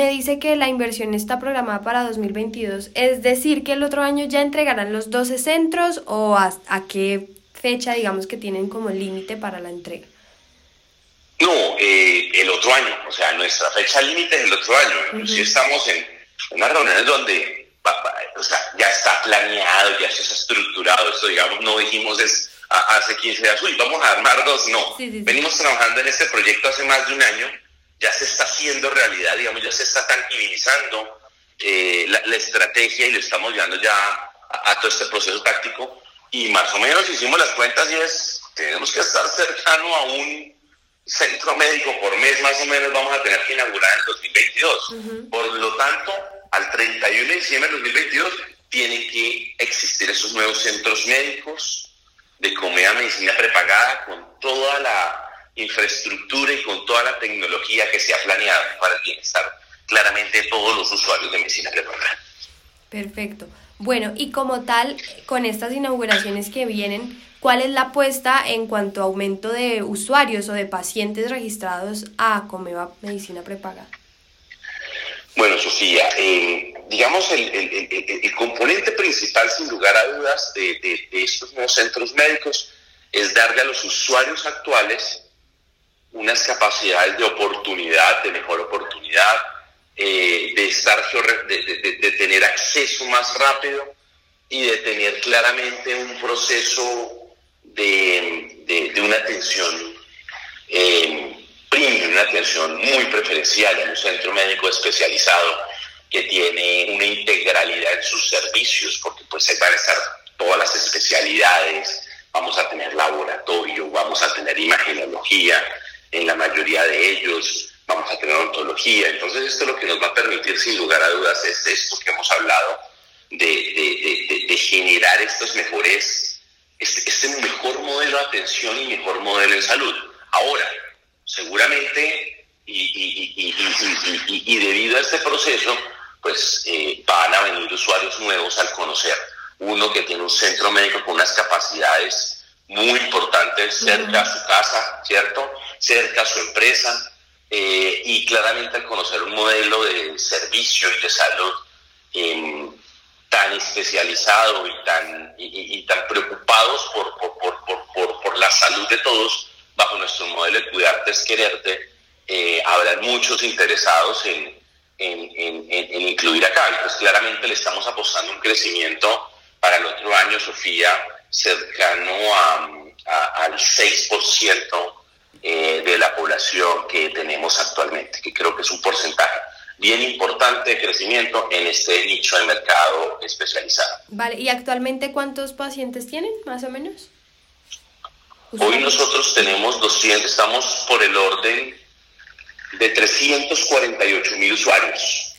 me dice que la inversión está programada para 2022. ¿Es decir, que el otro año ya entregarán los 12 centros o a, qué fecha, digamos, que tienen como límite para la entrega? No, eh, el otro año. O sea, nuestra fecha límite es el otro año. Inclusive estamos en unas reuniones donde o sea, ya está planeado, ya se está estructurado. Esto, digamos, no dijimos es hace 15 días, uy, vamos a armar dos. No, venimos trabajando en este proyecto hace más de un año ya se está haciendo realidad, digamos, ya se está tangibilizando eh, la, estrategia y lo estamos llevando ya a, todo este proceso táctico. Y más o menos hicimos las cuentas y es, tenemos que estar cercano a un centro médico por mes, más o menos vamos a tener que inaugurar en 2022. Por lo tanto, al 31 de diciembre de 2022 tienen que existir esos nuevos centros médicos de comida medicina prepagada con toda la infraestructura y con toda la tecnología que se ha planeado para el bienestar claramente de todos los usuarios de medicina preparada. Perfecto. Bueno, y como tal, con estas inauguraciones que vienen, ¿cuál es la apuesta en cuanto a aumento de usuarios o de pacientes registrados a Comeva Medicina Prepaga? Bueno, Sofía, eh, digamos el, el, componente principal, sin lugar a dudas, de, de, de estos nuevos centros médicos es darle a los usuarios actuales unas capacidades de oportunidad, de mejor oportunidad, eh, de, estar, de, tener acceso más rápido y de tener claramente un proceso de, una atención eh, una atención muy preferencial en un centro médico especializado que tiene una integralidad en sus servicios, porque pues ahí van a estar todas las especialidades, vamos a tener laboratorio, vamos a tener imagenología, en la mayoría de ellos vamos a tener ontología. Entonces esto lo que nos va a permitir sin lugar a dudas es esto que hemos hablado, de, generar estos mejores, este, mejor modelo de atención y mejor modelo de salud. Ahora, seguramente, y, y, debido a este proceso, pues eh, van a venir usuarios nuevos al conocer uno que tiene un centro médico con unas capacidades muy importantes cerca a su casa, ¿cierto? Cerca a su empresa eh, y claramente al conocer un modelo de servicio y de salud em, tan especializado y tan, y, tan preocupados por, por, por, la salud de todos, bajo nuestro modelo de cuidarte es quererte, eh, habrán muchos interesados en, en, incluir acá. Y pues claramente le estamos apostando un crecimiento para el otro año, Sofía, cercano a, a, al 6% eh, de la población que tenemos actualmente, que creo que es un porcentaje bien importante de crecimiento en este nicho de mercado especializado. Vale, ¿y actualmente cuántos pacientes tienen, más o menos? Hoy nosotros tenemos 200, estamos por el orden de 348 mil usuarios